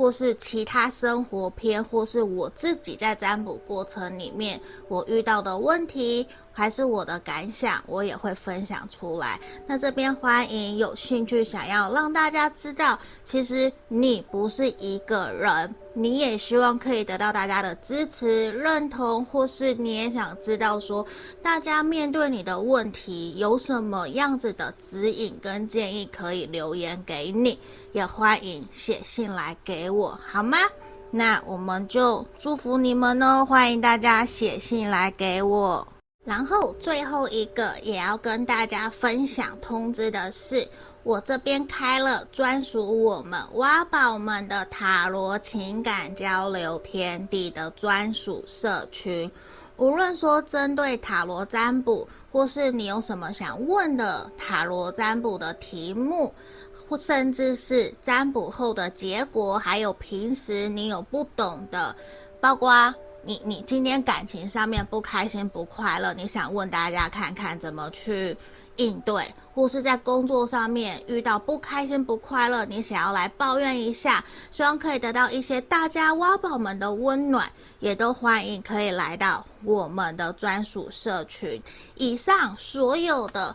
或是其他生活篇，或是我自己在占卜过程里面我遇到的问题。还是我的感想，我也会分享出来。那这边欢迎有兴趣想要让大家知道，其实你不是一个人，你也希望可以得到大家的支持、认同，或是你也想知道说，大家面对你的问题有什么样子的指引跟建议，可以留言给你，也欢迎写信来给我，好吗？那我们就祝福你们哦，欢迎大家写信来给我。然后最后一个也要跟大家分享通知的是，我这边开了专属我们挖宝们的塔罗情感交流天地的专属社群。无论说针对塔罗占卜，或是你有什么想问的塔罗占卜的题目，或甚至是占卜后的结果，还有平时你有不懂的，包括。你你今天感情上面不开心不快乐，你想问大家看看怎么去应对，或是在工作上面遇到不开心不快乐，你想要来抱怨一下，希望可以得到一些大家挖宝们的温暖，也都欢迎可以来到我们的专属社群。以上所有的。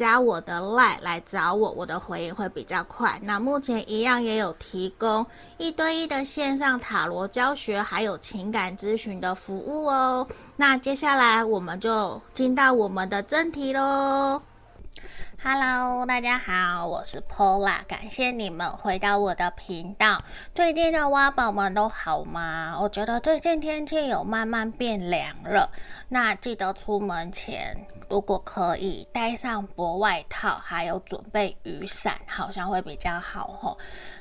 加我的 LINE 来找我，我的回应会比较快。那目前一样也有提供一对一的线上塔罗教学，还有情感咨询的服务哦。那接下来我们就进到我们的正题喽。Hello，大家好，我是 Pola，感谢你们回到我的频道。最近的挖宝们都好吗？我觉得最近天气有慢慢变凉了，那记得出门前。如果可以带上薄外套，还有准备雨伞，好像会比较好吼。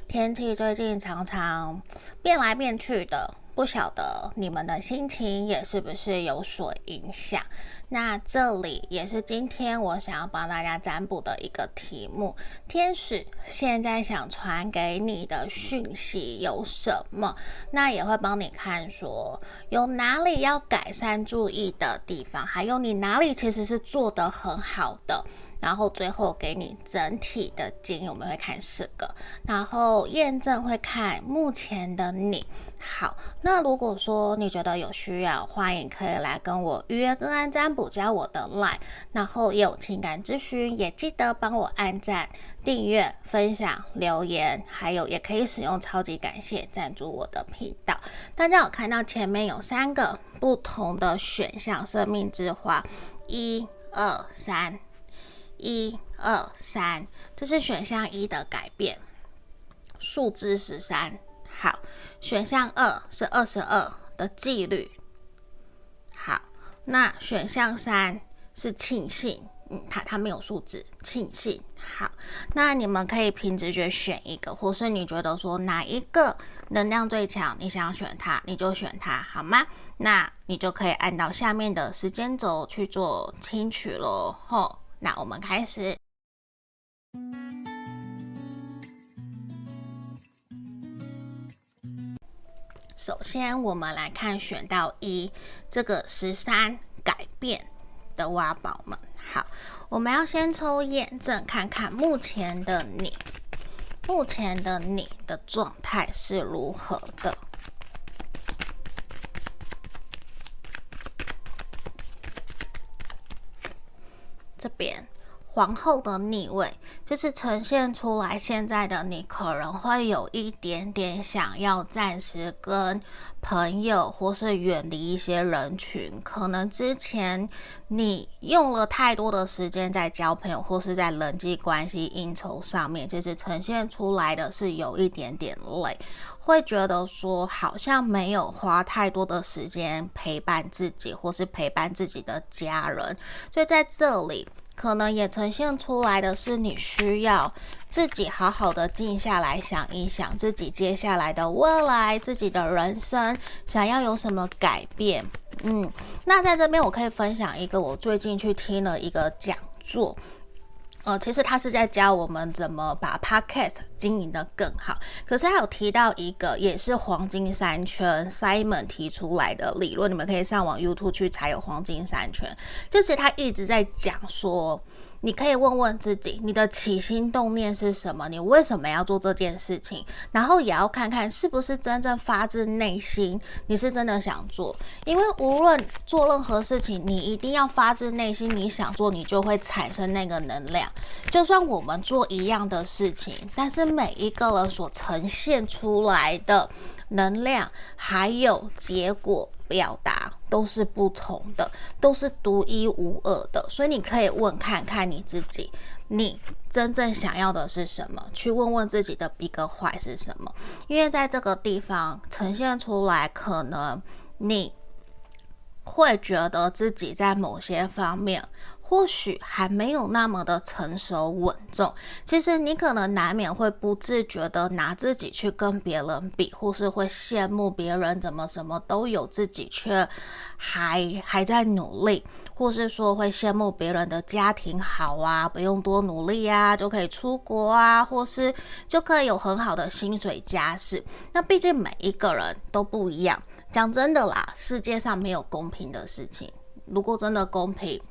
天气最近常常变来变去的。不晓得你们的心情也是不是有所影响？那这里也是今天我想要帮大家占卜的一个题目。天使现在想传给你的讯息有什么？那也会帮你看说有哪里要改善注意的地方，还有你哪里其实是做得很好的。然后最后给你整体的建议，我们会看四个，然后验证会看目前的你。好，那如果说你觉得有需要，欢迎可以来跟我预约个案占卜，加我的 LINE，然后也有情感咨询，也记得帮我按赞、订阅、分享、留言，还有也可以使用超级感谢赞助我的频道。大家有看到前面有三个不同的选项，生命之花，一二三。一二三，这是选项一的改变，数字十三。好，选项二是二十二的纪律。好，那选项三是庆幸。嗯，它它没有数字，庆幸。好，那你们可以凭直觉选一个，或是你觉得说哪一个能量最强，你想选它，你就选它，好吗？那你就可以按照下面的时间轴去做听取喽。吼，那我们开始。首先，我们来看选到一这个十三改变的挖宝们。好，我们要先抽验证，看看目前的你，目前的你的状态是如何的。这边。皇后的逆位就是呈现出来，现在的你可能会有一点点想要暂时跟朋友或是远离一些人群，可能之前你用了太多的时间在交朋友或是在人际关系应酬上面，就是呈现出来的是有一点点累，会觉得说好像没有花太多的时间陪伴自己或是陪伴自己的家人，所以在这里。可能也呈现出来的是，你需要自己好好的静下来想一想，自己接下来的未来，自己的人生想要有什么改变。嗯，那在这边我可以分享一个我最近去听了一个讲座。呃，其实他是在教我们怎么把 Podcast 经营的更好。可是他有提到一个，也是黄金三圈 Simon 提出来的理论，你们可以上网 YouTube 去查有黄金三圈，就是他一直在讲说。你可以问问自己，你的起心动念是什么？你为什么要做这件事情？然后也要看看是不是真正发自内心，你是真的想做。因为无论做任何事情，你一定要发自内心，你想做，你就会产生那个能量。就算我们做一样的事情，但是每一个人所呈现出来的能量还有结果。表达都是不同的，都是独一无二的，所以你可以问看看你自己，你真正想要的是什么？去问问自己的 Big Why 是什么？因为在这个地方呈现出来，可能你会觉得自己在某些方面。或许还没有那么的成熟稳重，其实你可能难免会不自觉的拿自己去跟别人比，或是会羡慕别人怎么什么都有，自己却还还在努力，或是说会羡慕别人的家庭好啊，不用多努力啊，就可以出国啊，或是就可以有很好的薪水家世。那毕竟每一个人都不一样，讲真的啦，世界上没有公平的事情，如果真的公平。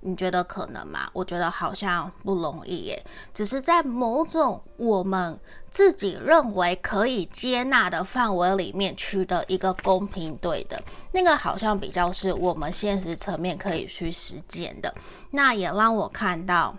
你觉得可能吗？我觉得好像不容易耶。只是在某种我们自己认为可以接纳的范围里面取得一个公平对的，那个好像比较是我们现实层面可以去实践的。那也让我看到。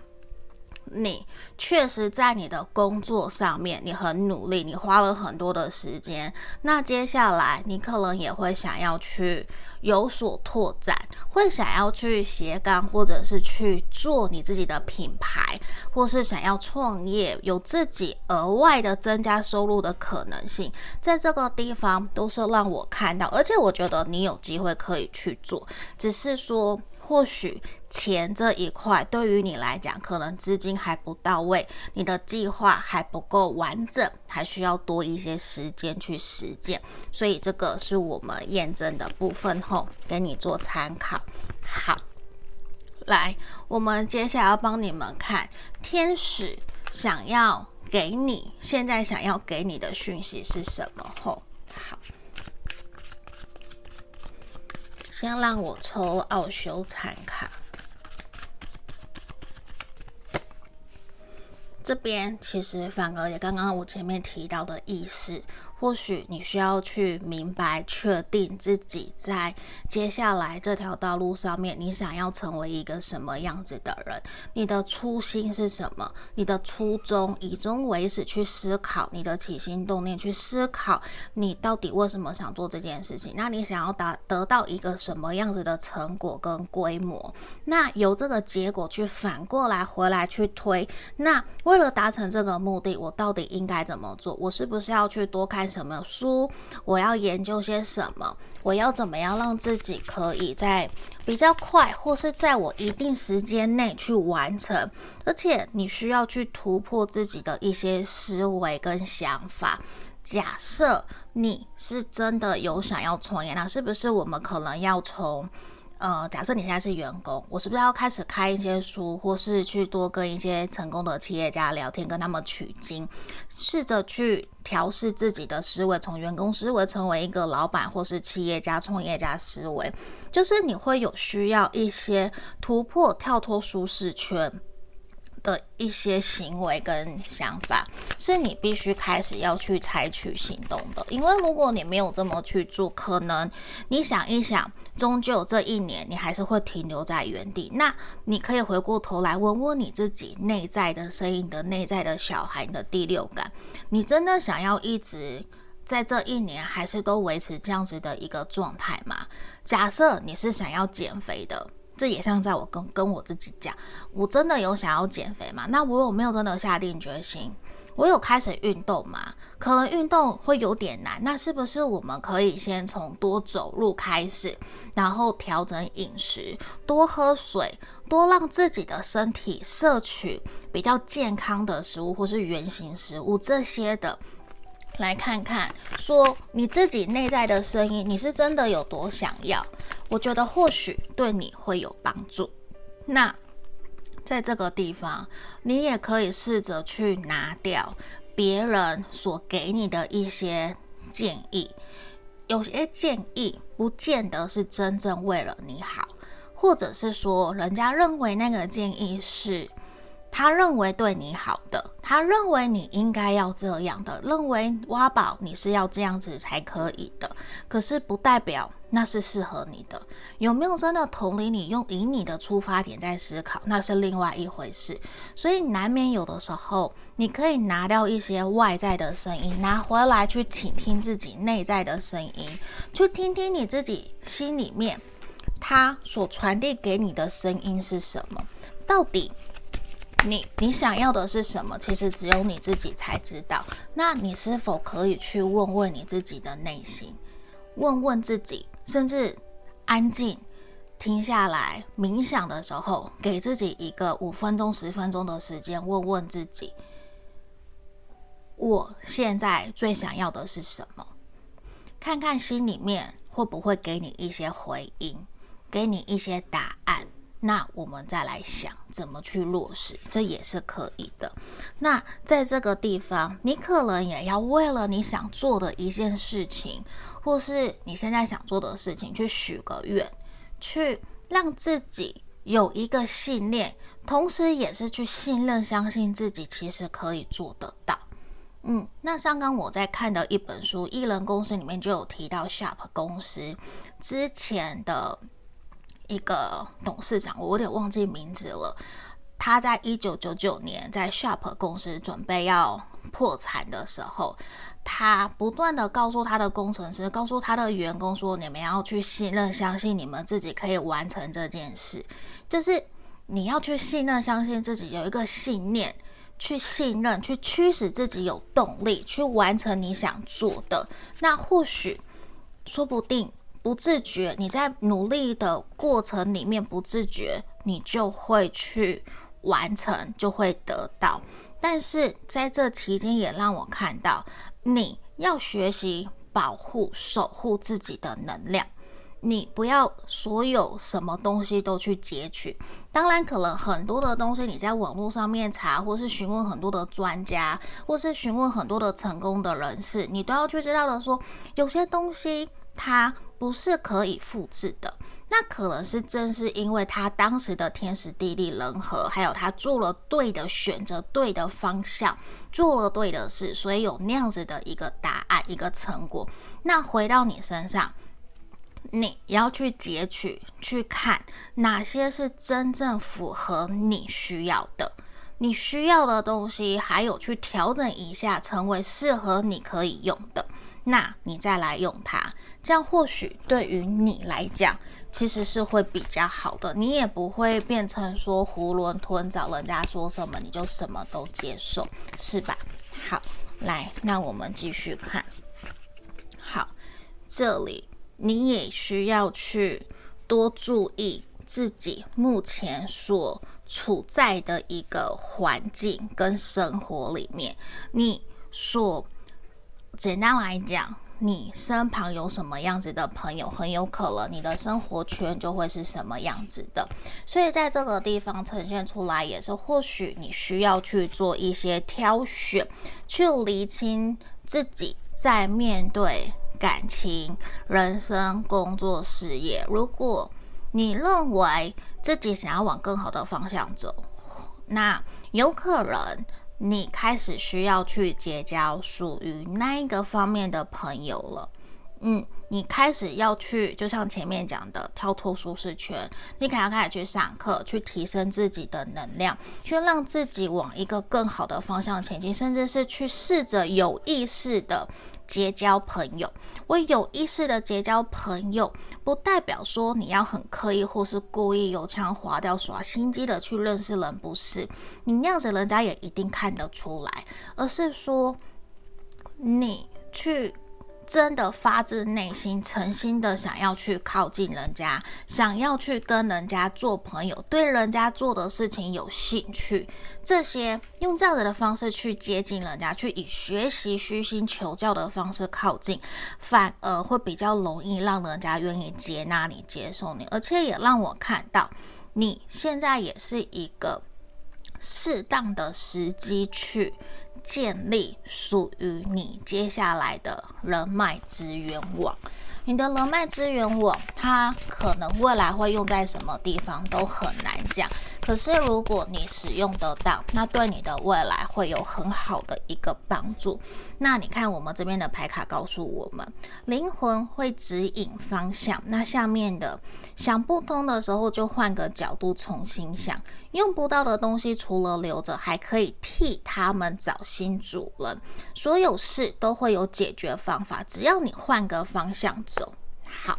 你确实在你的工作上面，你很努力，你花了很多的时间。那接下来，你可能也会想要去有所拓展，会想要去斜杠，或者是去做你自己的品牌，或是想要创业，有自己额外的增加收入的可能性。在这个地方，都是让我看到，而且我觉得你有机会可以去做，只是说。或许钱这一块对于你来讲，可能资金还不到位，你的计划还不够完整，还需要多一些时间去实践。所以这个是我们验证的部分，后，给你做参考。好，来，我们接下来要帮你们看天使想要给你，现在想要给你的讯息是什么？后，好。先让我抽奥修禅卡，这边其实反而也刚刚我前面提到的意思。或许你需要去明白、确定自己在接下来这条道路上面，你想要成为一个什么样子的人？你的初心是什么？你的初衷，以终为始去思考你的起心动念，去思考你到底为什么想做这件事情？那你想要达得到一个什么样子的成果跟规模？那由这个结果去反过来回来去推。那为了达成这个目的，我到底应该怎么做？我是不是要去多开什么书，我要研究些什么，我要怎么样让自己可以在比较快，或是在我一定时间内去完成。而且你需要去突破自己的一些思维跟想法。假设你是真的有想要创业，那是不是我们可能要从？呃，假设你现在是员工，我是不是要开始看一些书，或是去多跟一些成功的企业家聊天，跟他们取经，试着去调试自己的思维，从员工思维成为一个老板或是企业家、创业家思维，就是你会有需要一些突破、跳脱舒适圈。的一些行为跟想法，是你必须开始要去采取行动的。因为如果你没有这么去做，可能你想一想，终究这一年你还是会停留在原地。那你可以回过头来问问你自己内在的声音的内在的小孩的第六感，你真的想要一直在这一年还是都维持这样子的一个状态吗？假设你是想要减肥的。这也像在我跟跟我自己讲，我真的有想要减肥吗？那我有没有真的下定决心？我有开始运动吗？可能运动会有点难，那是不是我们可以先从多走路开始，然后调整饮食，多喝水，多让自己的身体摄取比较健康的食物或是原型食物这些的，来看看说你自己内在的声音，你是真的有多想要？我觉得或许对你会有帮助。那在这个地方，你也可以试着去拿掉别人所给你的一些建议。有些建议不见得是真正为了你好，或者是说人家认为那个建议是。他认为对你好的，他认为你应该要这样的，认为挖宝你是要这样子才可以的，可是不代表那是适合你的。有没有真的同理你，用以你的出发点在思考，那是另外一回事。所以难免有的时候，你可以拿掉一些外在的声音，拿回来去倾听自己内在的声音，去听听你自己心里面他所传递给你的声音是什么，到底。你你想要的是什么？其实只有你自己才知道。那你是否可以去问问你自己的内心，问问自己，甚至安静停下来冥想的时候，给自己一个五分钟、十分钟的时间，问问自己：我现在最想要的是什么？看看心里面会不会给你一些回应，给你一些答案。那我们再来想怎么去落实，这也是可以的。那在这个地方，你可能也要为了你想做的一件事情，或是你现在想做的事情，去许个愿，去让自己有一个信念，同时也是去信任、相信自己，其实可以做得到。嗯，那刚刚我在看的一本书《艺人公司》里面就有提到 Sharp 公司之前的。一个董事长，我有点忘记名字了。他在一九九九年在 Sharp 公司准备要破产的时候，他不断的告诉他的工程师，告诉他的员工说：“你们要去信任、相信你们自己可以完成这件事。就是你要去信任、相信自己，有一个信念，去信任，去驱使自己有动力去完成你想做的。那或许，说不定。”不自觉，你在努力的过程里面不自觉，你就会去完成，就会得到。但是在这期间，也让我看到你要学习保护、守护自己的能量。你不要所有什么东西都去截取。当然，可能很多的东西你在网络上面查，或是询问很多的专家，或是询问很多的成功的人士，你都要去知道的说，有些东西它。不是可以复制的，那可能是正是因为他当时的天时地利人和，还有他做了对的选择、对的方向、做了对的事，所以有那样子的一个答案、一个成果。那回到你身上，你要去截取、去看哪些是真正符合你需要的，你需要的东西，还有去调整一下，成为适合你可以用的，那你再来用它。这样或许对于你来讲，其实是会比较好的，你也不会变成说囫囵吞枣，人家说什么你就什么都接受，是吧？好，来，那我们继续看。好这里你也需要去多注意自己目前所处在的一个环境跟生活里面，你所简单来讲，你身旁有什么样子的朋友，很有可能你的生活圈就会是什么样子的。所以在这个地方呈现出来，也是或许你需要去做一些挑选，去厘清自己在面对感情、人生、工作、事业，如果你认为自己想要往更好的方向走，那有可能你开始需要去结交属于那一个方面的朋友了。嗯，你开始要去，就像前面讲的，跳脱舒适圈，你可能要开始去上课，去提升自己的能量，去让自己往一个更好的方向前进，甚至是去试着有意识的。结交朋友，我有意识的结交朋友，不代表说你要很刻意或是故意油腔滑调耍心机的去认识人，不是，你那样子人家也一定看得出来，而是说你去。真的发自内心、诚心的想要去靠近人家，想要去跟人家做朋友，对人家做的事情有兴趣，这些用这样子的方式去接近人家，去以学习、虚心求教的方式靠近，反而会比较容易让人家愿意接纳你、接受你，而且也让我看到你现在也是一个适当的时机去。建立属于你接下来的人脉资源网。你的人脉资源网，它可能未来会用在什么地方都很难讲。可是如果你使用得当，那对你的未来会有很好的一个帮助。那你看我们这边的牌卡告诉我们，灵魂会指引方向。那下面的想不通的时候，就换个角度重新想。用不到的东西，除了留着，还可以替他们找新主人。所有事都会有解决方法，只要你换个方向好，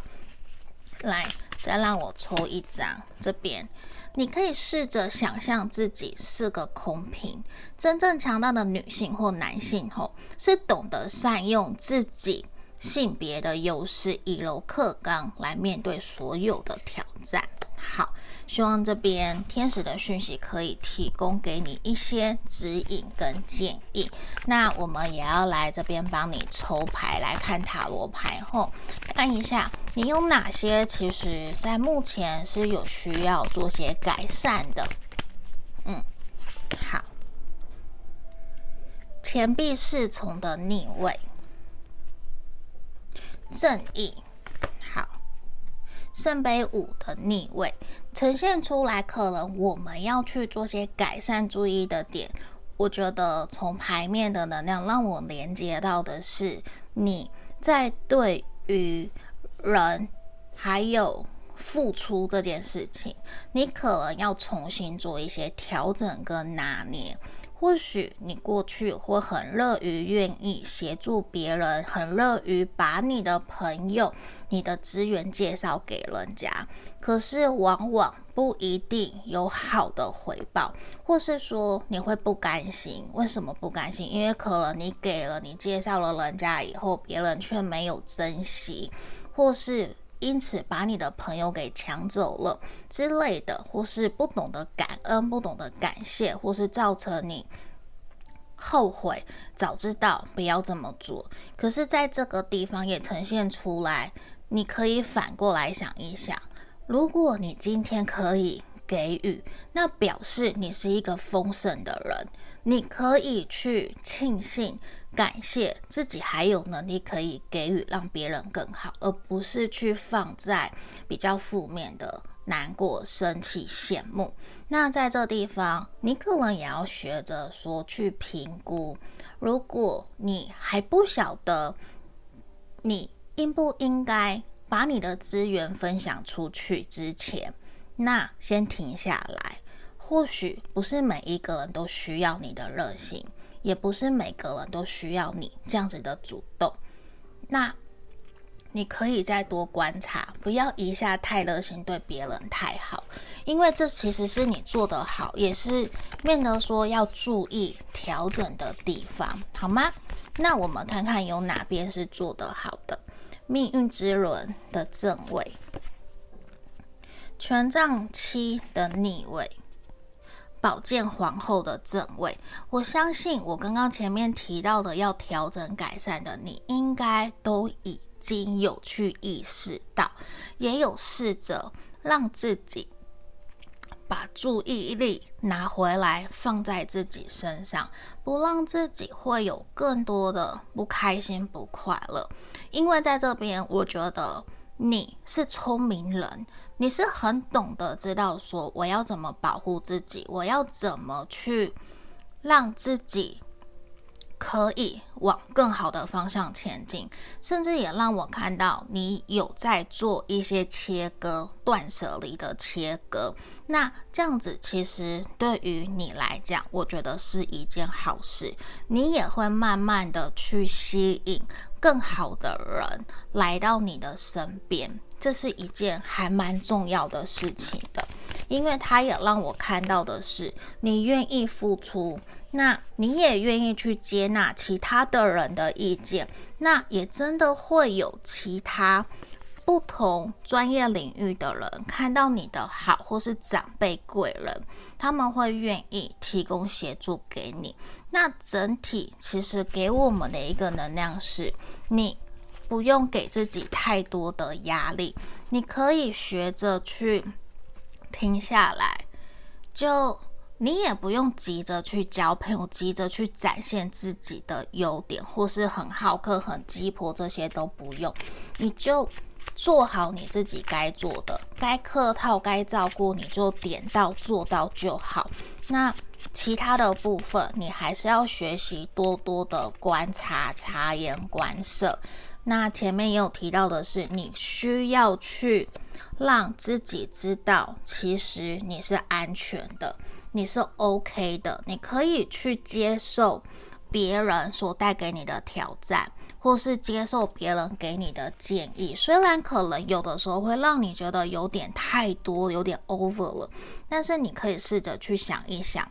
来，再让我抽一张。这边，你可以试着想象自己是个空瓶。真正强大的女性或男性，吼，是懂得善用自己性别的优势，以柔克刚来面对所有的挑战。好。希望这边天使的讯息可以提供给你一些指引跟建议。那我们也要来这边帮你抽牌，来看塔罗牌后，看一下你有哪些其实在目前是有需要做些改善的。嗯，好，钱币侍从的逆位，正义。圣杯五的逆位呈现出来，可能我们要去做些改善，注意的点。我觉得从牌面的能量让我连接到的是，你在对于人还有付出这件事情，你可能要重新做一些调整跟拿捏。或许你过去会很乐于愿意协助别人，很乐于把你的朋友、你的资源介绍给人家，可是往往不一定有好的回报，或是说你会不甘心。为什么不甘心？因为可能你给了、你介绍了人家以后，别人却没有珍惜，或是因此把你的朋友给抢走了之类的，或是不懂得感恩、不懂得感谢，或是造成你。后悔，早知道不要这么做。可是，在这个地方也呈现出来，你可以反过来想一想：如果你今天可以给予，那表示你是一个丰盛的人，你可以去庆幸、感谢自己还有能力可以给予，让别人更好，而不是去放在比较负面的。难过、生气、羡慕，那在这地方，你可能也要学着说去评估。如果你还不晓得你应不应该把你的资源分享出去之前，那先停下来。或许不是每一个人都需要你的热心，也不是每个人都需要你这样子的主动。那。你可以再多观察，不要一下太热心，对别人太好，因为这其实是你做得好，也是面临说要注意调整的地方，好吗？那我们看看有哪边是做得好的。命运之轮的正位，权杖七的逆位，宝剑皇后的正位。我相信我刚刚前面提到的要调整改善的，你应该都已经有去意识到，也有试着让自己。把注意力拿回来，放在自己身上，不让自己会有更多的不开心、不快乐。因为在这边，我觉得你是聪明人，你是很懂得知道说我要怎么保护自己，我要怎么去让自己。可以往更好的方向前进，甚至也让我看到你有在做一些切割、断舍离的切割。那这样子其实对于你来讲，我觉得是一件好事。你也会慢慢的去吸引更好的人来到你的身边，这是一件还蛮重要的事情的，因为他也让我看到的是你愿意付出。那你也愿意去接纳其他的人的意见，那也真的会有其他不同专业领域的人看到你的好，或是长辈贵人，他们会愿意提供协助给你。那整体其实给我们的一个能量是，你不用给自己太多的压力，你可以学着去停下来，就。你也不用急着去交朋友，急着去展现自己的优点，或是很好客、很鸡婆，这些都不用。你就做好你自己该做的，该客套、该照顾，你就点到做到就好。那其他的部分，你还是要学习多多的观察、察言观色。那前面也有提到的是，你需要去让自己知道，其实你是安全的。你是 OK 的，你可以去接受别人所带给你的挑战，或是接受别人给你的建议。虽然可能有的时候会让你觉得有点太多，有点 over 了，但是你可以试着去想一想，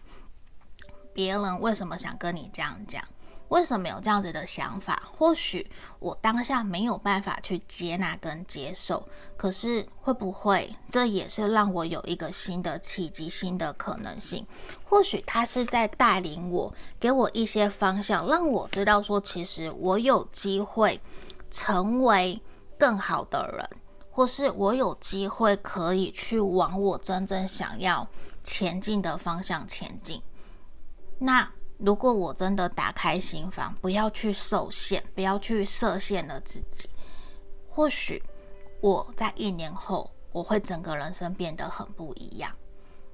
别人为什么想跟你这样讲。为什么有这样子的想法？或许我当下没有办法去接纳跟接受，可是会不会这也是让我有一个新的契机、新的可能性？或许他是在带领我，给我一些方向，让我知道说，其实我有机会成为更好的人，或是我有机会可以去往我真正想要前进的方向前进。那。如果我真的打开心房，不要去受限，不要去设限了自己，或许我在一年后，我会整个人生变得很不一样。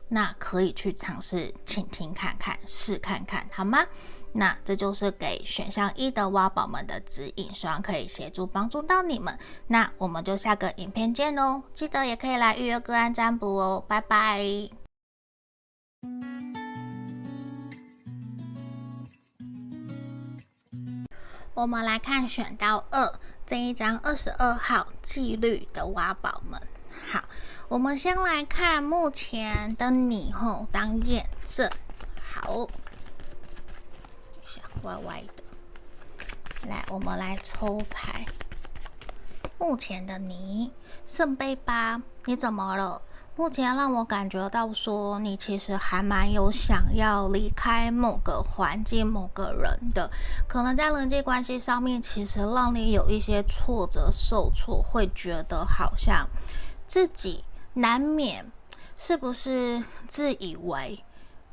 那可以去尝试倾听看看，试看看，好吗？那这就是给选项一的挖宝们的指引，希望可以协助帮助到你们。那我们就下个影片见喽！记得也可以来预约个案占卜哦，拜拜。我们来看选到二这一张二十二号纪律的挖宝们。好，我们先来看目前的你后当验证。好，一下歪歪的。来，我们来抽牌。目前的你圣杯八，你怎么了？目前让我感觉到说，你其实还蛮有想要离开某个环境、某个人的，可能在人际关系上面，其实让你有一些挫折、受挫，会觉得好像自己难免是不是自以为。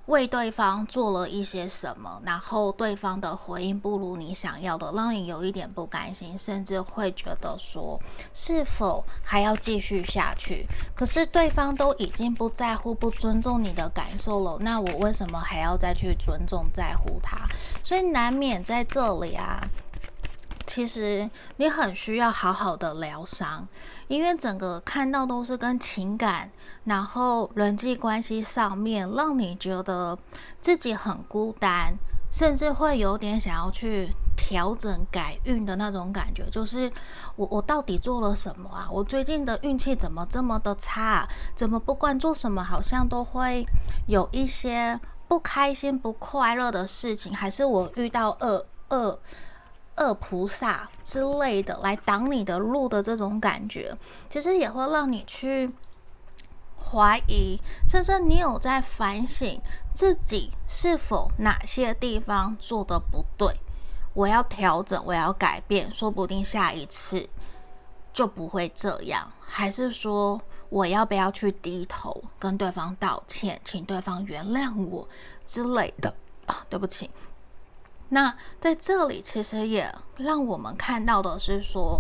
为对方做了一些什么，然后对方的回应不如你想要的，让你有一点不甘心，甚至会觉得说是否还要继续下去？可是对方都已经不在乎、不尊重你的感受了，那我为什么还要再去尊重、在乎他？所以难免在这里啊，其实你很需要好好的疗伤。因为整个看到都是跟情感，然后人际关系上面，让你觉得自己很孤单，甚至会有点想要去调整改运的那种感觉。就是我我到底做了什么啊？我最近的运气怎么这么的差？怎么不管做什么，好像都会有一些不开心、不快乐的事情？还是我遇到恶恶恶菩萨之类的来挡你的路的这种感觉，其实也会让你去怀疑，甚至你有在反省自己是否哪些地方做得不对，我要调整，我要改变，说不定下一次就不会这样。还是说，我要不要去低头跟对方道歉，请对方原谅我之类的啊？对不起。那在这里，其实也让我们看到的是说，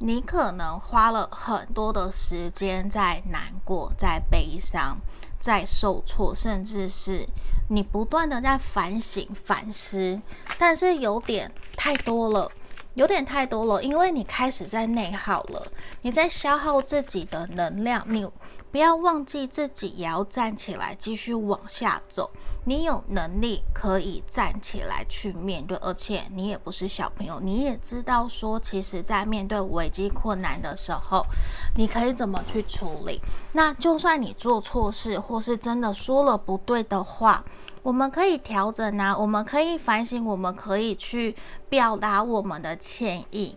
你可能花了很多的时间在难过、在悲伤、在受挫，甚至是你不断的在反省、反思，但是有点太多了，有点太多了，因为你开始在内耗了，你在消耗自己的能量，你。不要忘记自己也要站起来，继续往下走。你有能力可以站起来去面对，而且你也不是小朋友，你也知道说，其实，在面对危机困难的时候，你可以怎么去处理。那就算你做错事，或是真的说了不对的话，我们可以调整啊，我们可以反省，我们可以去表达我们的歉意，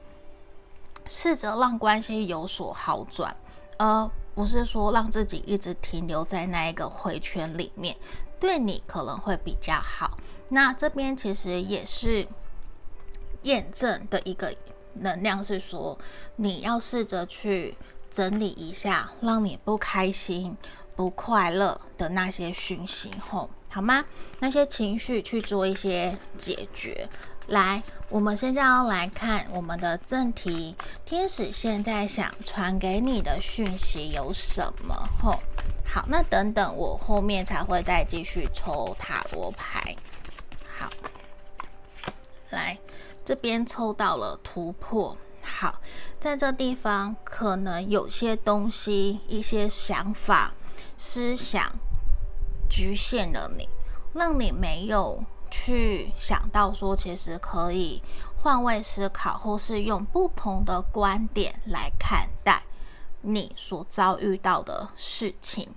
试着让关系有所好转，呃。不是说让自己一直停留在那一个回圈里面，对你可能会比较好。那这边其实也是验证的一个能量，是说你要试着去整理一下，让你不开心、不快乐的那些讯息，吼，好吗？那些情绪去做一些解决。来，我们现在要来看我们的正题。天使现在想传给你的讯息有什么？吼，好，那等等我后面才会再继续抽塔罗牌。好，来这边抽到了突破。好，在这地方可能有些东西、一些想法、思想局限了你，让你没有。去想到说，其实可以换位思考，或是用不同的观点来看待你所遭遇到的事情，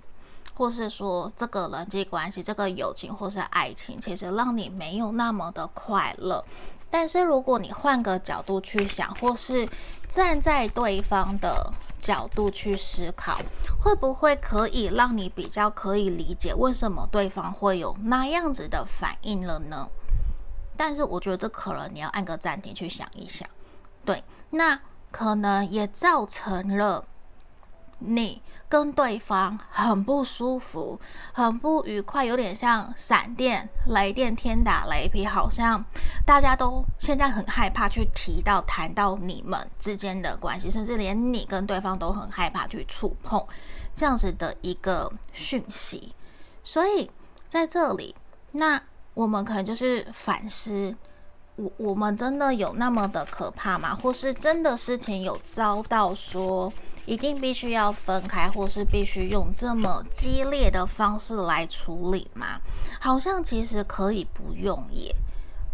或是说这个人际关系、这个友情或是爱情，其实让你没有那么的快乐。但是如果你换个角度去想，或是站在对方的角度去思考，会不会可以让你比较可以理解为什么对方会有那样子的反应了呢？但是我觉得这可能你要按个暂停去想一想，对，那可能也造成了。你跟对方很不舒服，很不愉快，有点像闪电、雷电、天打雷劈，好像大家都现在很害怕去提到、谈到你们之间的关系，甚至连你跟对方都很害怕去触碰这样子的一个讯息。所以在这里，那我们可能就是反思。我我们真的有那么的可怕吗？或是真的事情有遭到说一定必须要分开，或是必须用这么激烈的方式来处理吗？好像其实可以不用耶。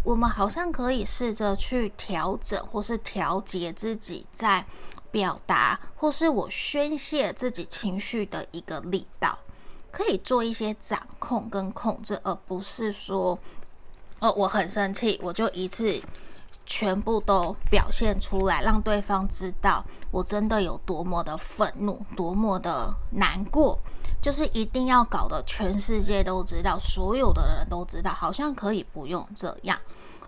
我们好像可以试着去调整，或是调节自己在表达，或是我宣泄自己情绪的一个力道，可以做一些掌控跟控制，而不是说。我很生气，我就一次全部都表现出来，让对方知道我真的有多么的愤怒，多么的难过，就是一定要搞得全世界都知道，所有的人都知道，好像可以不用这样，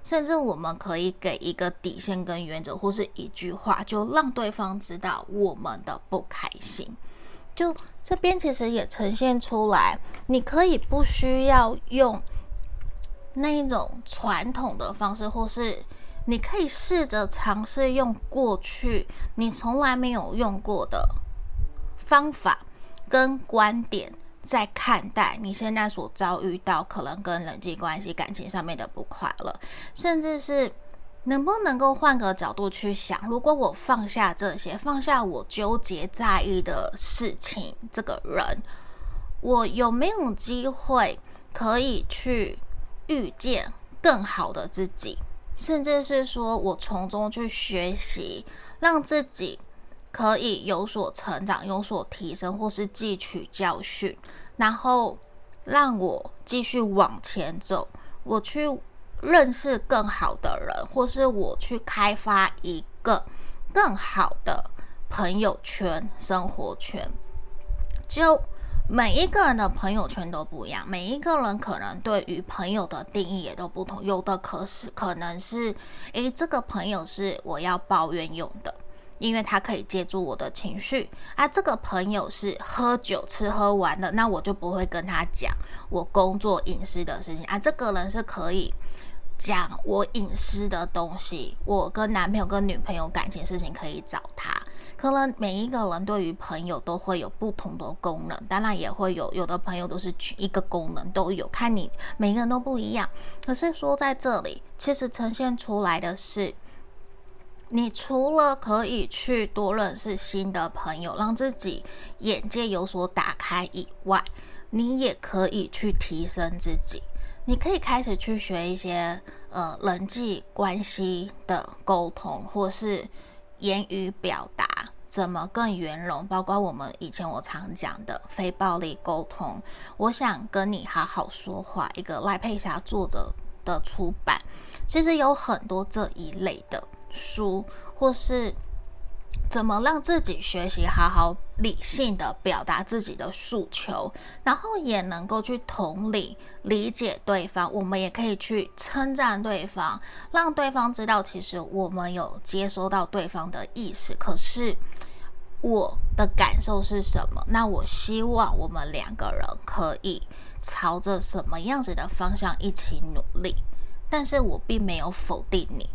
甚至我们可以给一个底线跟原则，或是一句话，就让对方知道我们的不开心。就这边其实也呈现出来，你可以不需要用。那一种传统的方式，或是你可以试着尝试用过去你从来没有用过的方法跟观点，在看待你现在所遭遇到可能跟人际关系、感情上面的不快乐，甚至是能不能够换个角度去想，如果我放下这些，放下我纠结在意的事情，这个人，我有没有机会可以去？遇见更好的自己，甚至是说我从中去学习，让自己可以有所成长、有所提升，或是汲取教训，然后让我继续往前走。我去认识更好的人，或是我去开发一个更好的朋友圈、生活圈。就每一个人的朋友圈都不一样，每一个人可能对于朋友的定义也都不同。有的可是可能是，诶，这个朋友是我要抱怨用的。因为他可以借助我的情绪啊，这个朋友是喝酒吃喝玩乐，那我就不会跟他讲我工作隐私的事情啊。这个人是可以讲我隐私的东西，我跟男朋友跟女朋友感情事情可以找他。可能每一个人对于朋友都会有不同的功能，当然也会有有的朋友都是一个功能都有，看你每个人都不一样。可是说在这里，其实呈现出来的是。你除了可以去多认识新的朋友，让自己眼界有所打开以外，你也可以去提升自己。你可以开始去学一些呃人际关系的沟通，或是言语表达怎么更圆融。包括我们以前我常讲的非暴力沟通，我想跟你好好说话。一个赖佩霞作者的出版，其实有很多这一类的。书，或是怎么让自己学习好好理性的表达自己的诉求，然后也能够去同理理解对方。我们也可以去称赞对方，让对方知道其实我们有接收到对方的意思。可是我的感受是什么？那我希望我们两个人可以朝着什么样子的方向一起努力。但是我并没有否定你。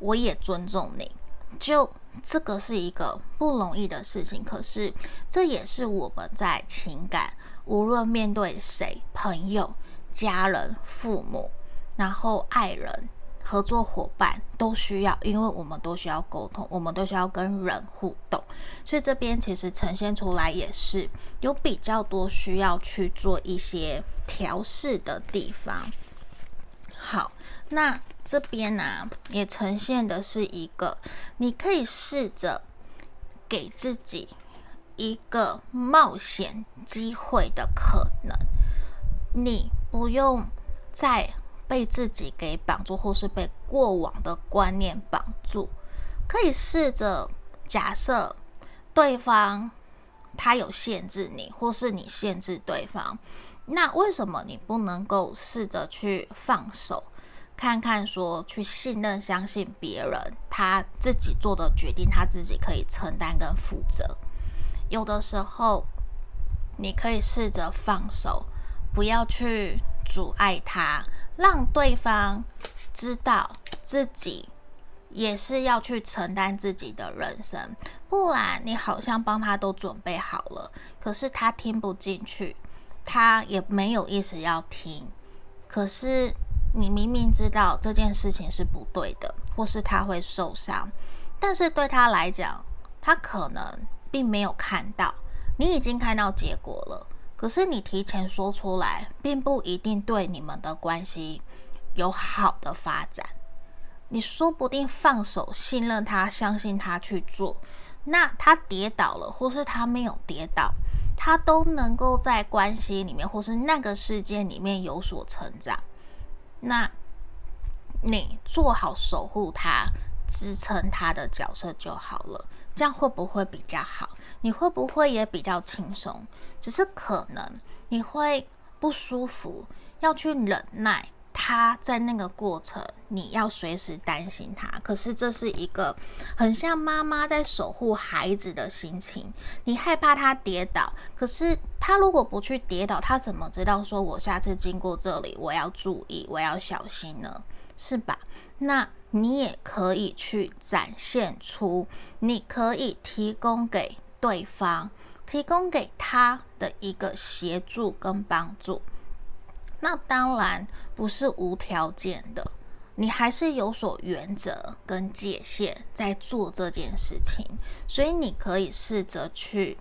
我也尊重你，就这个是一个不容易的事情，可是这也是我们在情感，无论面对谁，朋友、家人、父母，然后爱人、合作伙伴，都需要，因为我们都需要沟通，我们都需要跟人互动，所以这边其实呈现出来也是有比较多需要去做一些调试的地方。好，那。这边呢、也呈现的是一个，你可以试着给自己一个冒险机会的可能。你不用再被自己给绑住，或是被过往的观念绑住。可以试着假设对方他有限制你，或是你限制对方，那为什么你不能够试着去放手？看看说，去信任、相信别人，他自己做的决定，他自己可以承担跟负责。有的时候，你可以试着放手，不要去阻碍他，让对方知道自己也是要去承担自己的人生。不然，你好像帮他都准备好了，可是他听不进去，他也没有意思要听，可是。你明明知道这件事情是不对的，或是他会受伤，但是对他来讲，他可能并没有看到。你已经看到结果了，可是你提前说出来，并不一定对你们的关系有好的发展。你说不定放手，信任他，相信他去做，那他跌倒了，或是他没有跌倒，他都能够在关系里面，或是那个世界里面有所成长。那，你做好守护他、支撑他的角色就好了，这样会不会比较好？你会不会也比较轻松？只是可能你会不舒服，要去忍耐。他在那个过程，你要随时担心他。可是这是一个很像妈妈在守护孩子的心情。你害怕他跌倒，可是他如果不去跌倒，他怎么知道说我下次经过这里，我要注意，我要小心呢？是吧？那你也可以去展现出，你可以提供给对方，提供给他的一个协助跟帮助。那当然不是无条件的，你还是有所原则跟界限在做这件事情，所以你可以试着去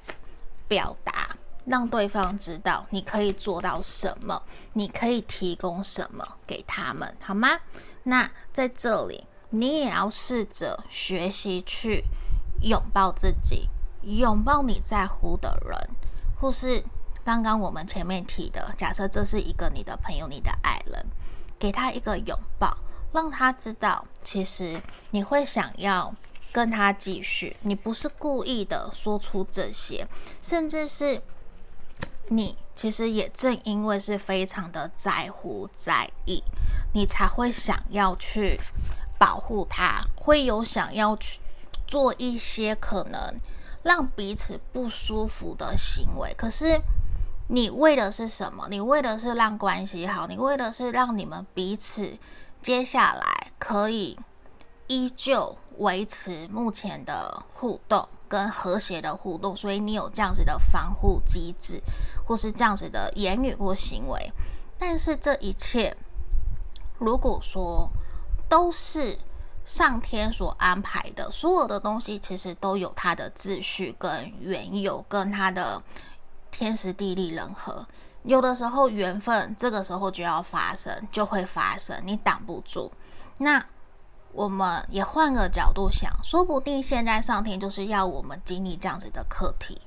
表达，让对方知道你可以做到什么，你可以提供什么给他们，好吗？那在这里，你也要试着学习去拥抱自己，拥抱你在乎的人，或是。刚刚我们前面提的，假设这是一个你的朋友、你的爱人，给他一个拥抱，让他知道，其实你会想要跟他继续，你不是故意的说出这些，甚至是你其实也正因为是非常的在乎在意，你才会想要去保护他，会有想要去做一些可能让彼此不舒服的行为，可是。你为的是什么？你为的是让关系好，你为的是让你们彼此接下来可以依旧维持目前的互动跟和谐的互动，所以你有这样子的防护机制，或是这样子的言语或行为。但是这一切，如果说都是上天所安排的，所有的东西其实都有它的秩序跟缘由，跟它的。天时地利人和，有的时候缘分这个时候就要发生，就会发生，你挡不住。那我们也换个角度想，说不定现在上天就是要我们经历这样子的课题。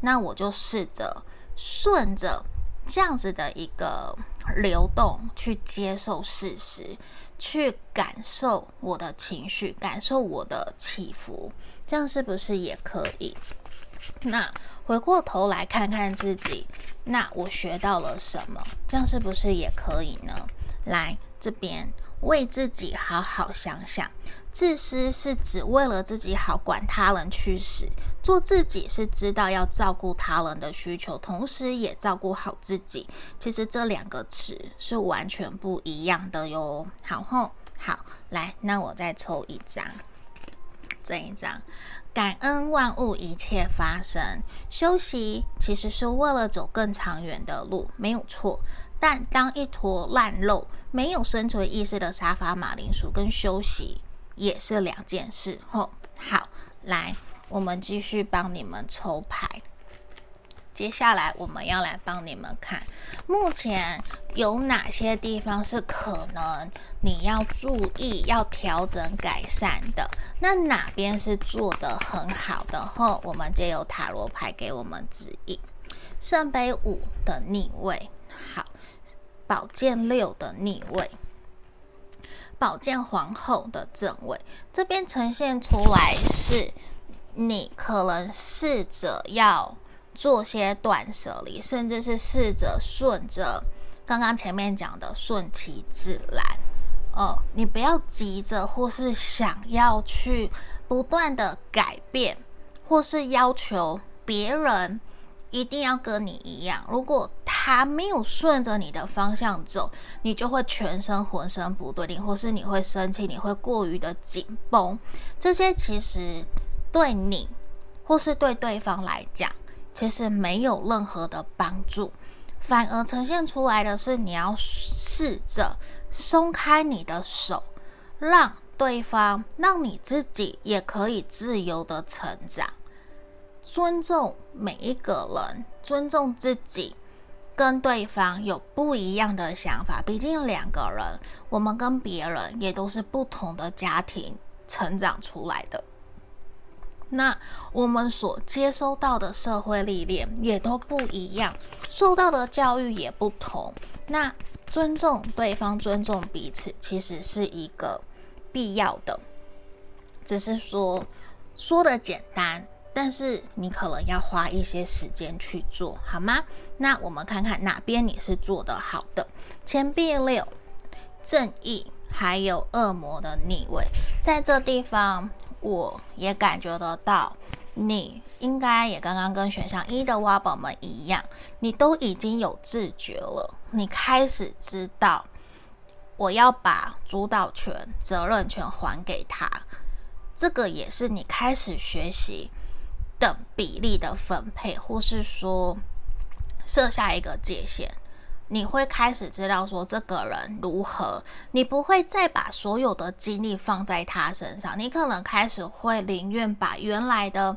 那我就试着顺着这样子的一个流动去接受事实，去感受我的情绪，感受我的起伏，这样是不是也可以？那。回过头来看看自己，那我学到了什么？这样是不是也可以呢？来这边为自己好好想想，自私是只为了自己好，管他人去死；做自己是知道要照顾他人的需求，同时也照顾好自己。其实这两个词是完全不一样的哟。好吼，好，来，那我再抽一张，这一张。感恩万物一切发生，休息其实是为了走更长远的路，没有错。但当一坨烂肉、没有生存意识的沙发马铃薯跟休息也是两件事。吼，好，来，我们继续帮你们抽牌。接下来我们要来帮你们看，目前有哪些地方是可能你要注意、要调整、改善的？那哪边是做得很好的？后我们就由塔罗牌给我们指引。圣杯五的逆位，好，宝剑六的逆位，宝剑皇后的正位，这边呈现出来是你可能试着要。做些断舍离，甚至是试着顺着刚刚前面讲的顺其自然。呃，你不要急着，或是想要去不断的改变，或是要求别人一定要跟你一样。如果他没有顺着你的方向走，你就会全身浑身不对劲，或是你会生气，你会过于的紧绷。这些其实对你或是对对方来讲。其实没有任何的帮助，反而呈现出来的是你要试着松开你的手，让对方，让你自己也可以自由的成长。尊重每一个人，尊重自己，跟对方有不一样的想法。毕竟两个人，我们跟别人也都是不同的家庭成长出来的。那我们所接收到的社会历练也都不一样，受到的教育也不同。那尊重对方、尊重彼此，其实是一个必要的。只是说说的简单，但是你可能要花一些时间去做，好吗？那我们看看哪边你是做得好的。钱币六、正义还有恶魔的逆位，在这地方。我也感觉得到，你应该也刚刚跟选项一的挖宝们一样，你都已经有自觉了，你开始知道，我要把主导权、责任权还给他，这个也是你开始学习等比例的分配，或是说设下一个界限。你会开始知道说这个人如何，你不会再把所有的精力放在他身上，你可能开始会宁愿把原来的，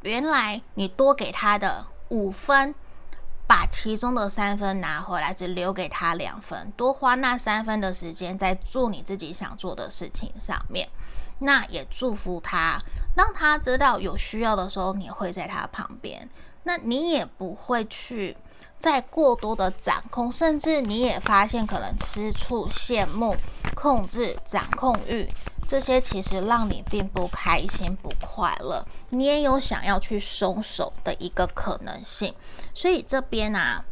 原来你多给他的五分，把其中的三分拿回来，只留给他两分，多花那三分的时间在做你自己想做的事情上面。那也祝福他，让他知道有需要的时候你会在他旁边，那你也不会去。再过多的掌控，甚至你也发现可能吃醋、羡慕、控制、掌控欲，这些其实让你并不开心、不快乐，你也有想要去松手的一个可能性。所以这边啊，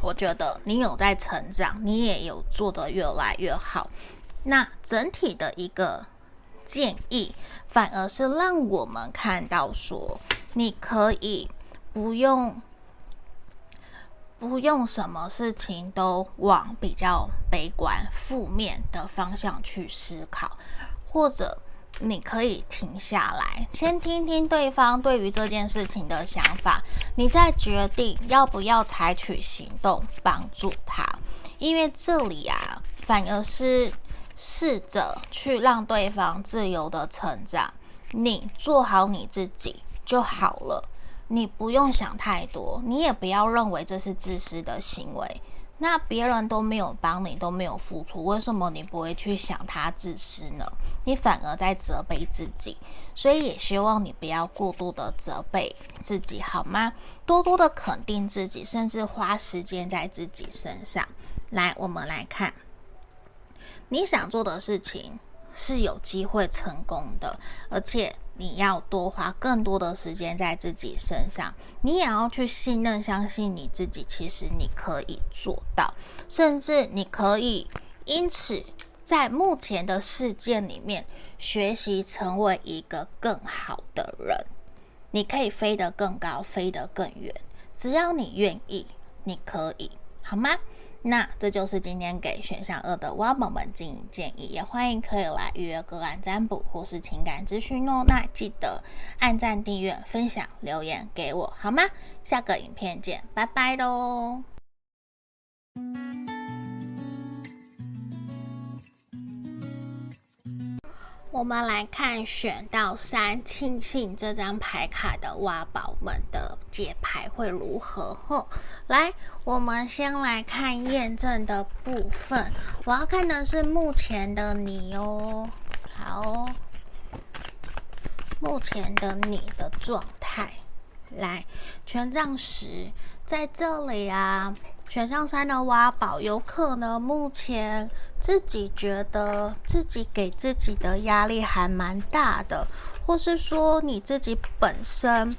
我觉得你有在成长，你也有做得越来越好。那整体的一个建议，反而是让我们看到说，你可以不用。不用什么事情都往比较悲观、负面的方向去思考，或者你可以停下来，先听听对方对于这件事情的想法，你再决定要不要采取行动帮助他。因为这里啊，反而是试着去让对方自由的成长，你做好你自己就好了。你不用想太多，你也不要认为这是自私的行为。那别人都没有帮你，都没有付出，为什么你不会去想他自私呢？你反而在责备自己。所以也希望你不要过度的责备自己，好吗？多多的肯定自己，甚至花时间在自己身上。来，我们来看，你想做的事情是有机会成功的，而且。你要多花更多的时间在自己身上，你也要去信任、相信你自己。其实你可以做到，甚至你可以因此在目前的世界里面学习成为一个更好的人。你可以飞得更高，飞得更远，只要你愿意，你可以，好吗？那这就是今天给选项二的挖宝们进行建议，也欢迎可以来预约个案占卜或是情感咨询哦。那记得按赞、订阅、分享、留言给我好吗？下个影片见，拜拜喽。我们来看选到三庆幸这张牌卡的挖宝们的解牌会如何？吼，来，我们先来看验证的部分。我要看的是目前的你哦。好，目前的你的状态。来，权杖十在这里啊。选项三的挖宝，有可能目前自己觉得自己给自己的压力还蛮大的，或是说你自己本身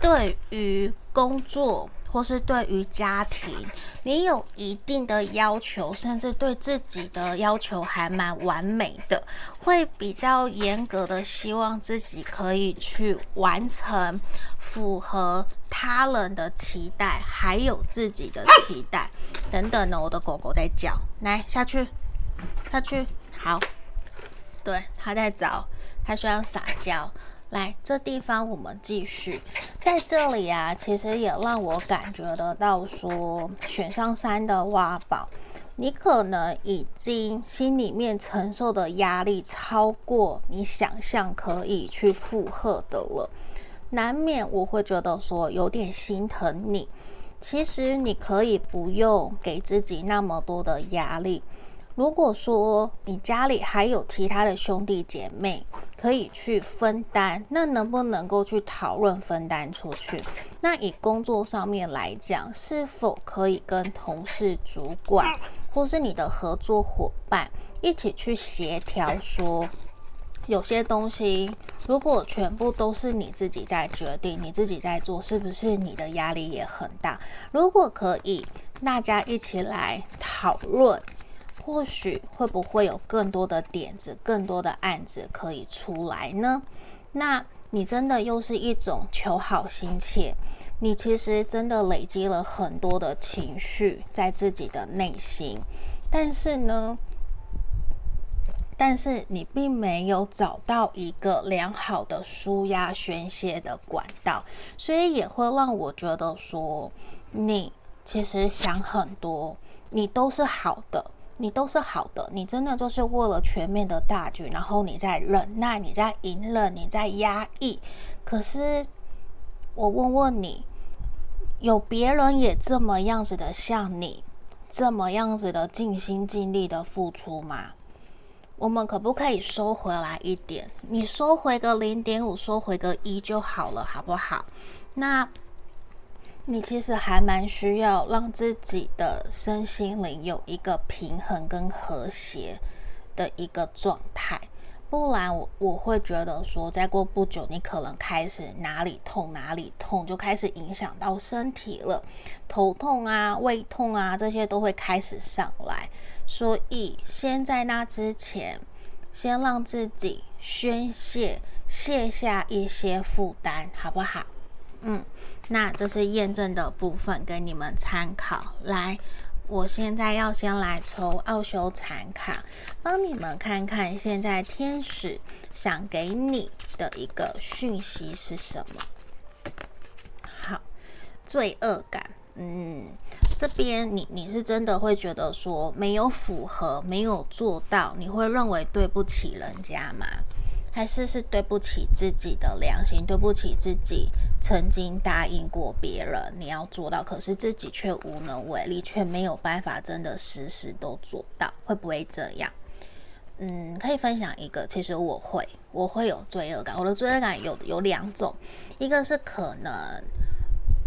对于工作或是对于家庭，你有一定的要求，甚至对自己的要求还蛮完美的，会比较严格的希望自己可以去完成。符合他人的期待，还有自己的期待等等呢。我的狗狗在叫，来下去，下去，好，对，它在找，它需要撒娇。来，这地方我们继续，在这里啊，其实也让我感觉得到说，选上三的挖宝，你可能已经心里面承受的压力超过你想象可以去负荷的了。难免我会觉得说有点心疼你，其实你可以不用给自己那么多的压力。如果说你家里还有其他的兄弟姐妹可以去分担，那能不能够去讨论分担出去？那以工作上面来讲，是否可以跟同事、主管或是你的合作伙伴一起去协调说？有些东西，如果全部都是你自己在决定，你自己在做，是不是你的压力也很大？如果可以，大家一起来讨论，或许会不会有更多的点子、更多的案子可以出来呢？那你真的又是一种求好心切，你其实真的累积了很多的情绪在自己的内心，但是呢，但是你并没有找到一个良好的舒压宣泄的管道，所以也会让我觉得说，你其实想很多，你都是好的，你都是好的，你真的就是为了全面的大局，然后你在忍耐，你在隐忍，你在压抑。可是我问问你，有别人也这么样子的像你，这么样子的尽心尽力的付出吗？我们可不可以收回来一点？你收回个零点五，收回个一就好了，好不好？那你其实还蛮需要让自己的身心灵有一个平衡跟和谐的一个状态，不然我我会觉得说，再过不久你可能开始哪里痛哪里痛，就开始影响到身体了，头痛啊、胃痛啊这些都会开始上来。所以先在那之前，先让自己宣泄、卸下一些负担，好不好？嗯。那这是验证的部分，给你们参考。来，我现在要先来抽奥修禅卡，帮你们看看现在天使想给你的一个讯息是什么。好，罪恶感，嗯，这边你你是真的会觉得说没有符合，没有做到，你会认为对不起人家吗？还是是对不起自己的良心，对不起自己曾经答应过别人你要做到，可是自己却无能为力，却没有办法真的时时都做到，会不会这样？嗯，可以分享一个，其实我会，我会有罪恶感。我的罪恶感有有两种，一个是可能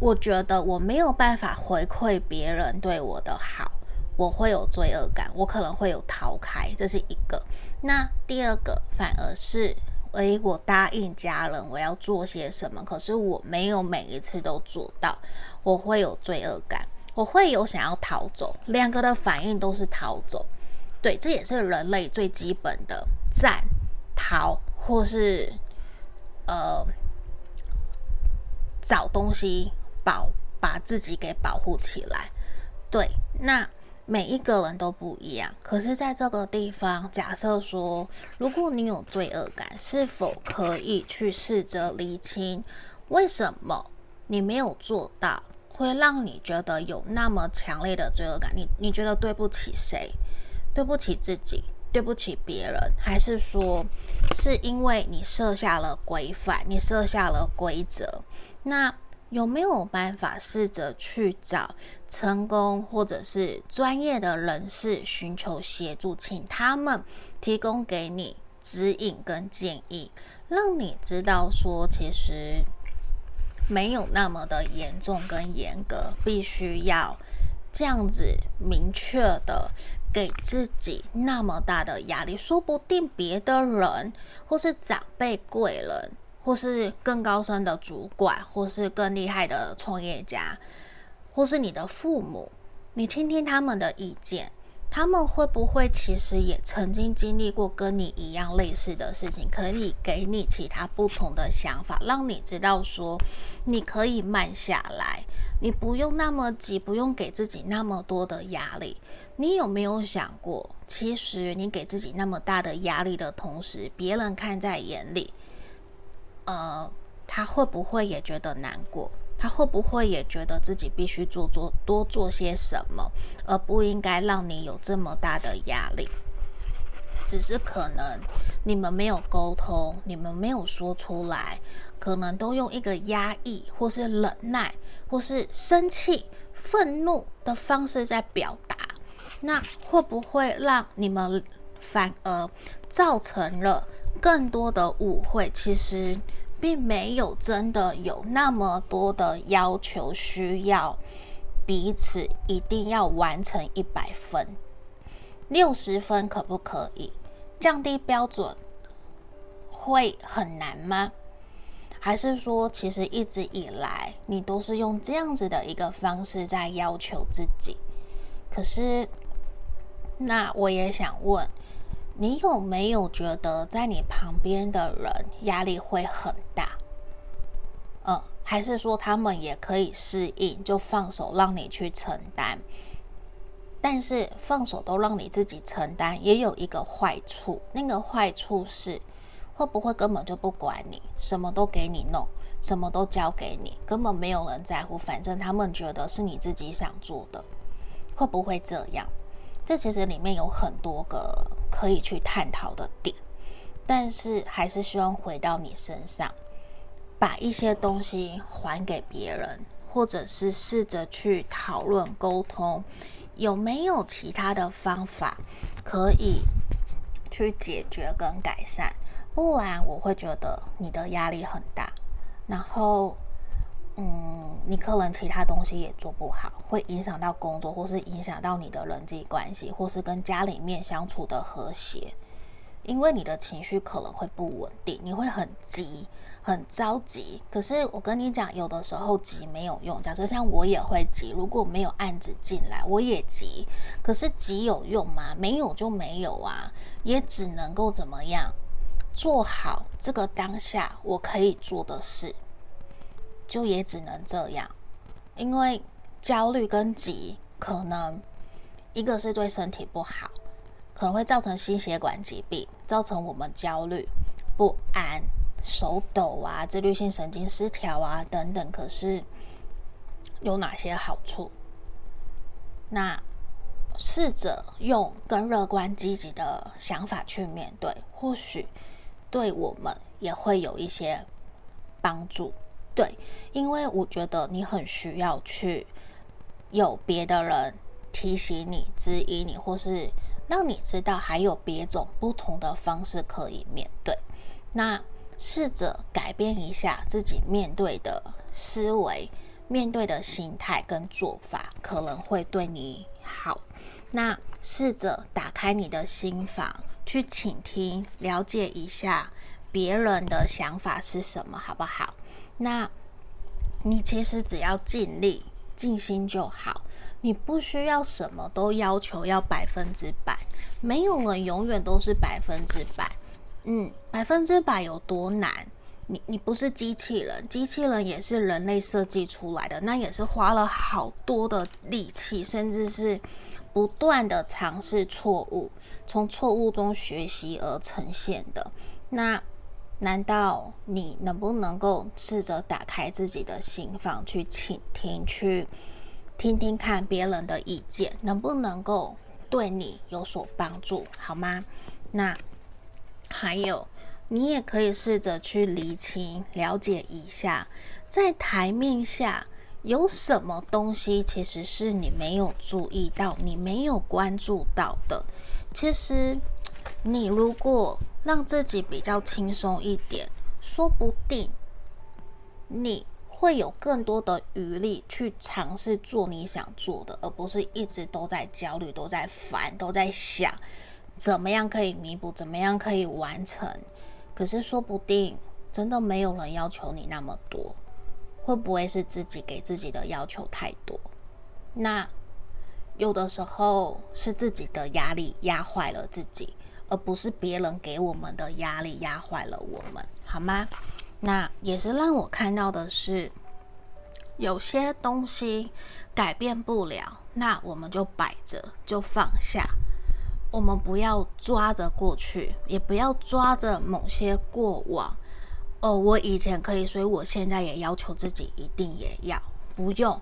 我觉得我没有办法回馈别人对我的好。我会有罪恶感，我可能会有逃开，这是一个。那第二个反而是，诶，我答应家人我要做些什么，可是我没有每一次都做到，我会有罪恶感，我会有想要逃走。两个的反应都是逃走，对，这也是人类最基本的战、逃，或是呃找东西保，把自己给保护起来。对，那。每一个人都不一样，可是在这个地方，假设说，如果你有罪恶感，是否可以去试着厘清，为什么你没有做到，会让你觉得有那么强烈的罪恶感？你你觉得对不起谁？对不起自己？对不起别人？还是说，是因为你设下了规范，你设下了规则？那？有没有办法试着去找成功或者是专业的人士寻求协助，请他们提供给你指引跟建议，让你知道说其实没有那么的严重跟严格，必须要这样子明确的给自己那么大的压力，说不定别的人或是长辈贵人。或是更高深的主管，或是更厉害的创业家，或是你的父母，你听听他们的意见，他们会不会其实也曾经经历过跟你一样类似的事情，可以给你其他不同的想法，让你知道说你可以慢下来，你不用那么急，不用给自己那么多的压力。你有没有想过，其实你给自己那么大的压力的同时，别人看在眼里。呃，他会不会也觉得难过？他会不会也觉得自己必须做做多做些什么，而不应该让你有这么大的压力？只是可能你们没有沟通，你们没有说出来，可能都用一个压抑，或是忍耐，或是生气、愤怒的方式在表达。那会不会让你们反而造成了？更多的误会，其实并没有真的有那么多的要求，需要彼此一定要完成一百分，六十分可不可以？降低标准会很难吗？还是说，其实一直以来你都是用这样子的一个方式在要求自己？可是，那我也想问。你有没有觉得在你旁边的人压力会很大？嗯，还是说他们也可以适应，就放手让你去承担？但是放手都让你自己承担，也有一个坏处，那个坏处是会不会根本就不管你，什么都给你弄，什么都交给你，根本没有人在乎，反正他们觉得是你自己想做的，会不会这样？这其实里面有很多个可以去探讨的点，但是还是希望回到你身上，把一些东西还给别人，或者是试着去讨论沟通，有没有其他的方法可以去解决跟改善？不然我会觉得你的压力很大，然后嗯，你可能其他东西也做不好，会影响到工作，或是影响到你的人际关系，或是跟家里面相处的和谐。因为你的情绪可能会不稳定，你会很急、很着急。可是我跟你讲，有的时候急没有用。假设像我也会急，如果没有案子进来，我也急。可是急有用吗？没有就没有啊，也只能够怎么样，做好这个当下我可以做的事，就也只能这样。因为焦虑跟急，可能一个是对身体不好。可能会造成心血管疾病，造成我们焦虑、不安、手抖啊、自律性神经失调啊等等。可是有哪些好处？那试着用更乐观积极的想法去面对，或许对我们也会有一些帮助。对，因为我觉得你很需要去有别的人提醒你、指引你，或是。让你知道还有别种不同的方式可以面对，那试着改变一下自己面对的思维、面对的心态跟做法，可能会对你好。那试着打开你的心房，去倾听、了解一下别人的想法是什么，好不好？那你其实只要尽力、尽心就好。你不需要什么都要求要百分之百，没有人永远都是百分之百。嗯，百分之百有多难？你你不是机器人，机器人也是人类设计出来的，那也是花了好多的力气，甚至是不断的尝试错误，从错误中学习而呈现的。那难道你能不能够试着打开自己的心房，去倾听，去？听听看别人的意见，能不能够对你有所帮助，好吗？那还有，你也可以试着去厘清、了解一下，在台面下有什么东西，其实是你没有注意到、你没有关注到的。其实，你如果让自己比较轻松一点，说不定你。会有更多的余力去尝试做你想做的，而不是一直都在焦虑、都在烦、都在想怎么样可以弥补、怎么样可以完成。可是说不定真的没有人要求你那么多，会不会是自己给自己的要求太多？那有的时候是自己的压力压坏了自己，而不是别人给我们的压力压坏了我们，好吗？那也是让我看到的是，有些东西改变不了，那我们就摆着，就放下。我们不要抓着过去，也不要抓着某些过往。哦，我以前可以，所以我现在也要求自己一定也要。不用，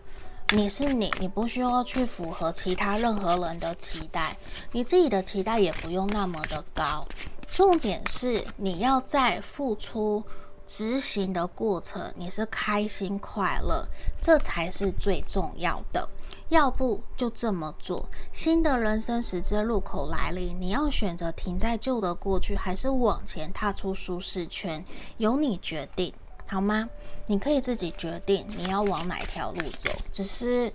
你是你，你不需要去符合其他任何人的期待，你自己的期待也不用那么的高。重点是你要在付出。执行的过程，你是开心快乐，这才是最重要的。要不就这么做。新的人生十字路口来临，你要选择停在旧的过去，还是往前踏出舒适圈，由你决定，好吗？你可以自己决定你要往哪条路走，只是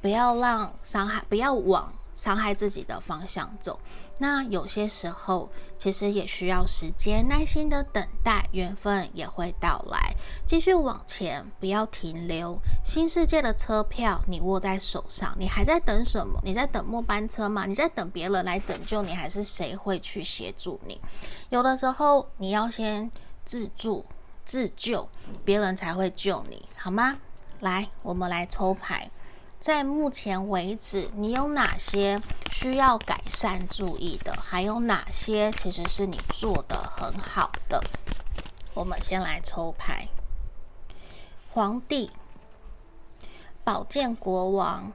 不要让伤害，不要往。伤害自己的方向走，那有些时候其实也需要时间，耐心的等待，缘分也会到来。继续往前，不要停留。新世界的车票你握在手上，你还在等什么？你在等末班车吗？你在等别人来拯救你，还是谁会去协助你？有的时候你要先自助、自救，别人才会救你，好吗？来，我们来抽牌。在目前为止，你有哪些需要改善、注意的？还有哪些其实是你做得很好的？我们先来抽牌：皇帝、宝剑国王、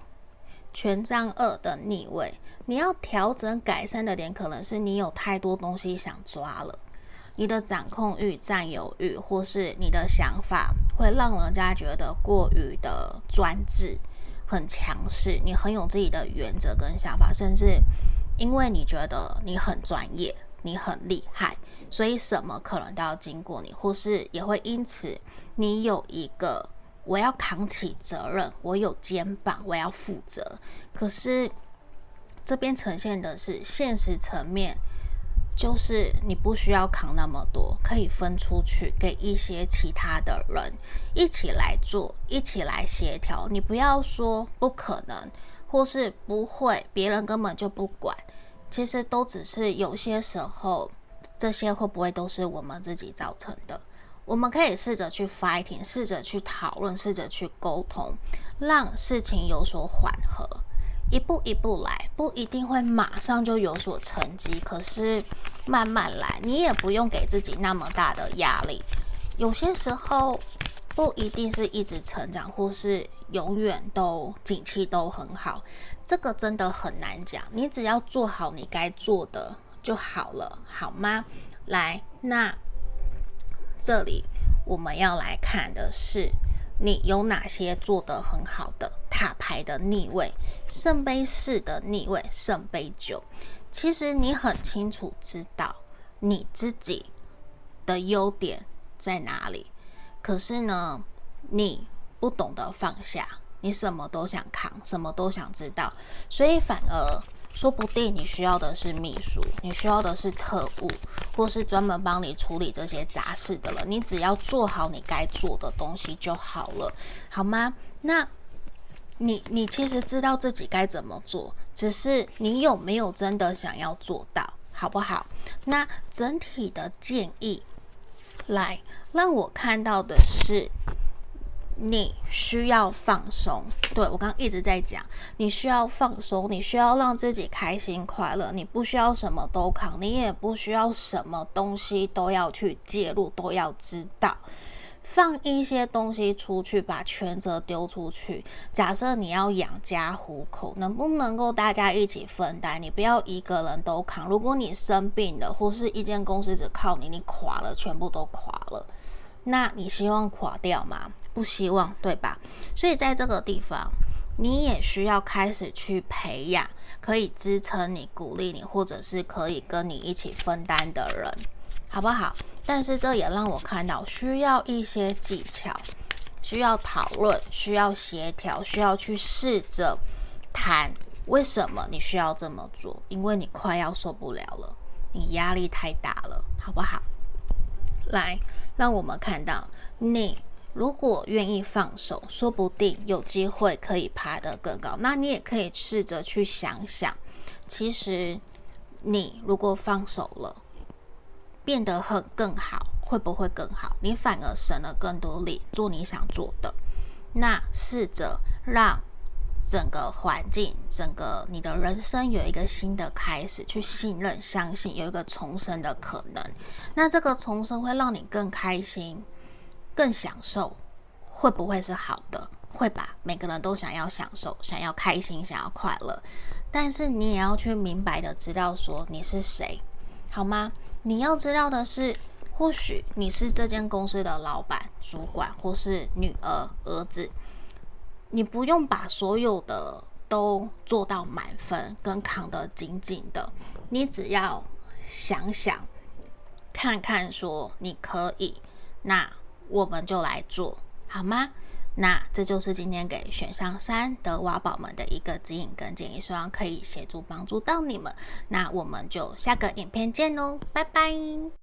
权杖二的逆位。你要调整、改善的点，可能是你有太多东西想抓了，你的掌控欲、占有欲，或是你的想法，会让人家觉得过于的专制。很强势，你很有自己的原则跟想法，甚至因为你觉得你很专业，你很厉害，所以什么可能都要经过你，或是也会因此你有一个我要扛起责任，我有肩膀，我要负责。可是这边呈现的是现实层面。就是你不需要扛那么多，可以分出去给一些其他的人一起来做，一起来协调。你不要说不可能，或是不会，别人根本就不管。其实都只是有些时候，这些会不会都是我们自己造成的？我们可以试着去 fighting，试着去讨论，试着去沟通，让事情有所缓和。一步一步来，不一定会马上就有所成绩，可是慢慢来，你也不用给自己那么大的压力。有些时候不一定是一直成长，或是永远都景气都很好，这个真的很难讲。你只要做好你该做的就好了，好吗？来，那这里我们要来看的是。你有哪些做得很好的塔牌的逆位、圣杯四的逆位、圣杯九？其实你很清楚知道你自己的优点在哪里，可是呢，你不懂得放下，你什么都想扛，什么都想知道，所以反而。说不定你需要的是秘书，你需要的是特务，或是专门帮你处理这些杂事的了。你只要做好你该做的东西就好了，好吗？那你你其实知道自己该怎么做，只是你有没有真的想要做到，好不好？那整体的建议，来让我看到的是。你需要放松，对，我刚刚一直在讲，你需要放松，你需要让自己开心快乐，你不需要什么都扛，你也不需要什么东西都要去介入，都要知道，放一些东西出去，把权责丢出去。假设你要养家糊口，能不能够大家一起分担？你不要一个人都扛。如果你生病了，或是一间公司只靠你，你垮了，全部都垮了，那你希望垮掉吗？不希望，对吧？所以在这个地方，你也需要开始去培养可以支撑你、鼓励你，或者是可以跟你一起分担的人，好不好？但是这也让我看到需要一些技巧，需要讨论，需要协调，需要去试着谈为什么你需要这么做，因为你快要受不了了，你压力太大了，好不好？来，让我们看到你。如果愿意放手，说不定有机会可以爬得更高。那你也可以试着去想想，其实你如果放手了，变得很更好，会不会更好？你反而省了更多力做你想做的。那试着让整个环境、整个你的人生有一个新的开始，去信任、相信有一个重生的可能。那这个重生会让你更开心。更享受，会不会是好的？会吧，每个人都想要享受，想要开心，想要快乐。但是你也要去明白的知道说你是谁，好吗？你要知道的是，或许你是这间公司的老板、主管，或是女儿、儿子，你不用把所有的都做到满分，跟扛得紧紧的。你只要想想，看看，说你可以，那。我们就来做好吗？那这就是今天给选项三的挖宝们的一个指引跟建议，希望可以协助帮助到你们。那我们就下个影片见喽，拜拜。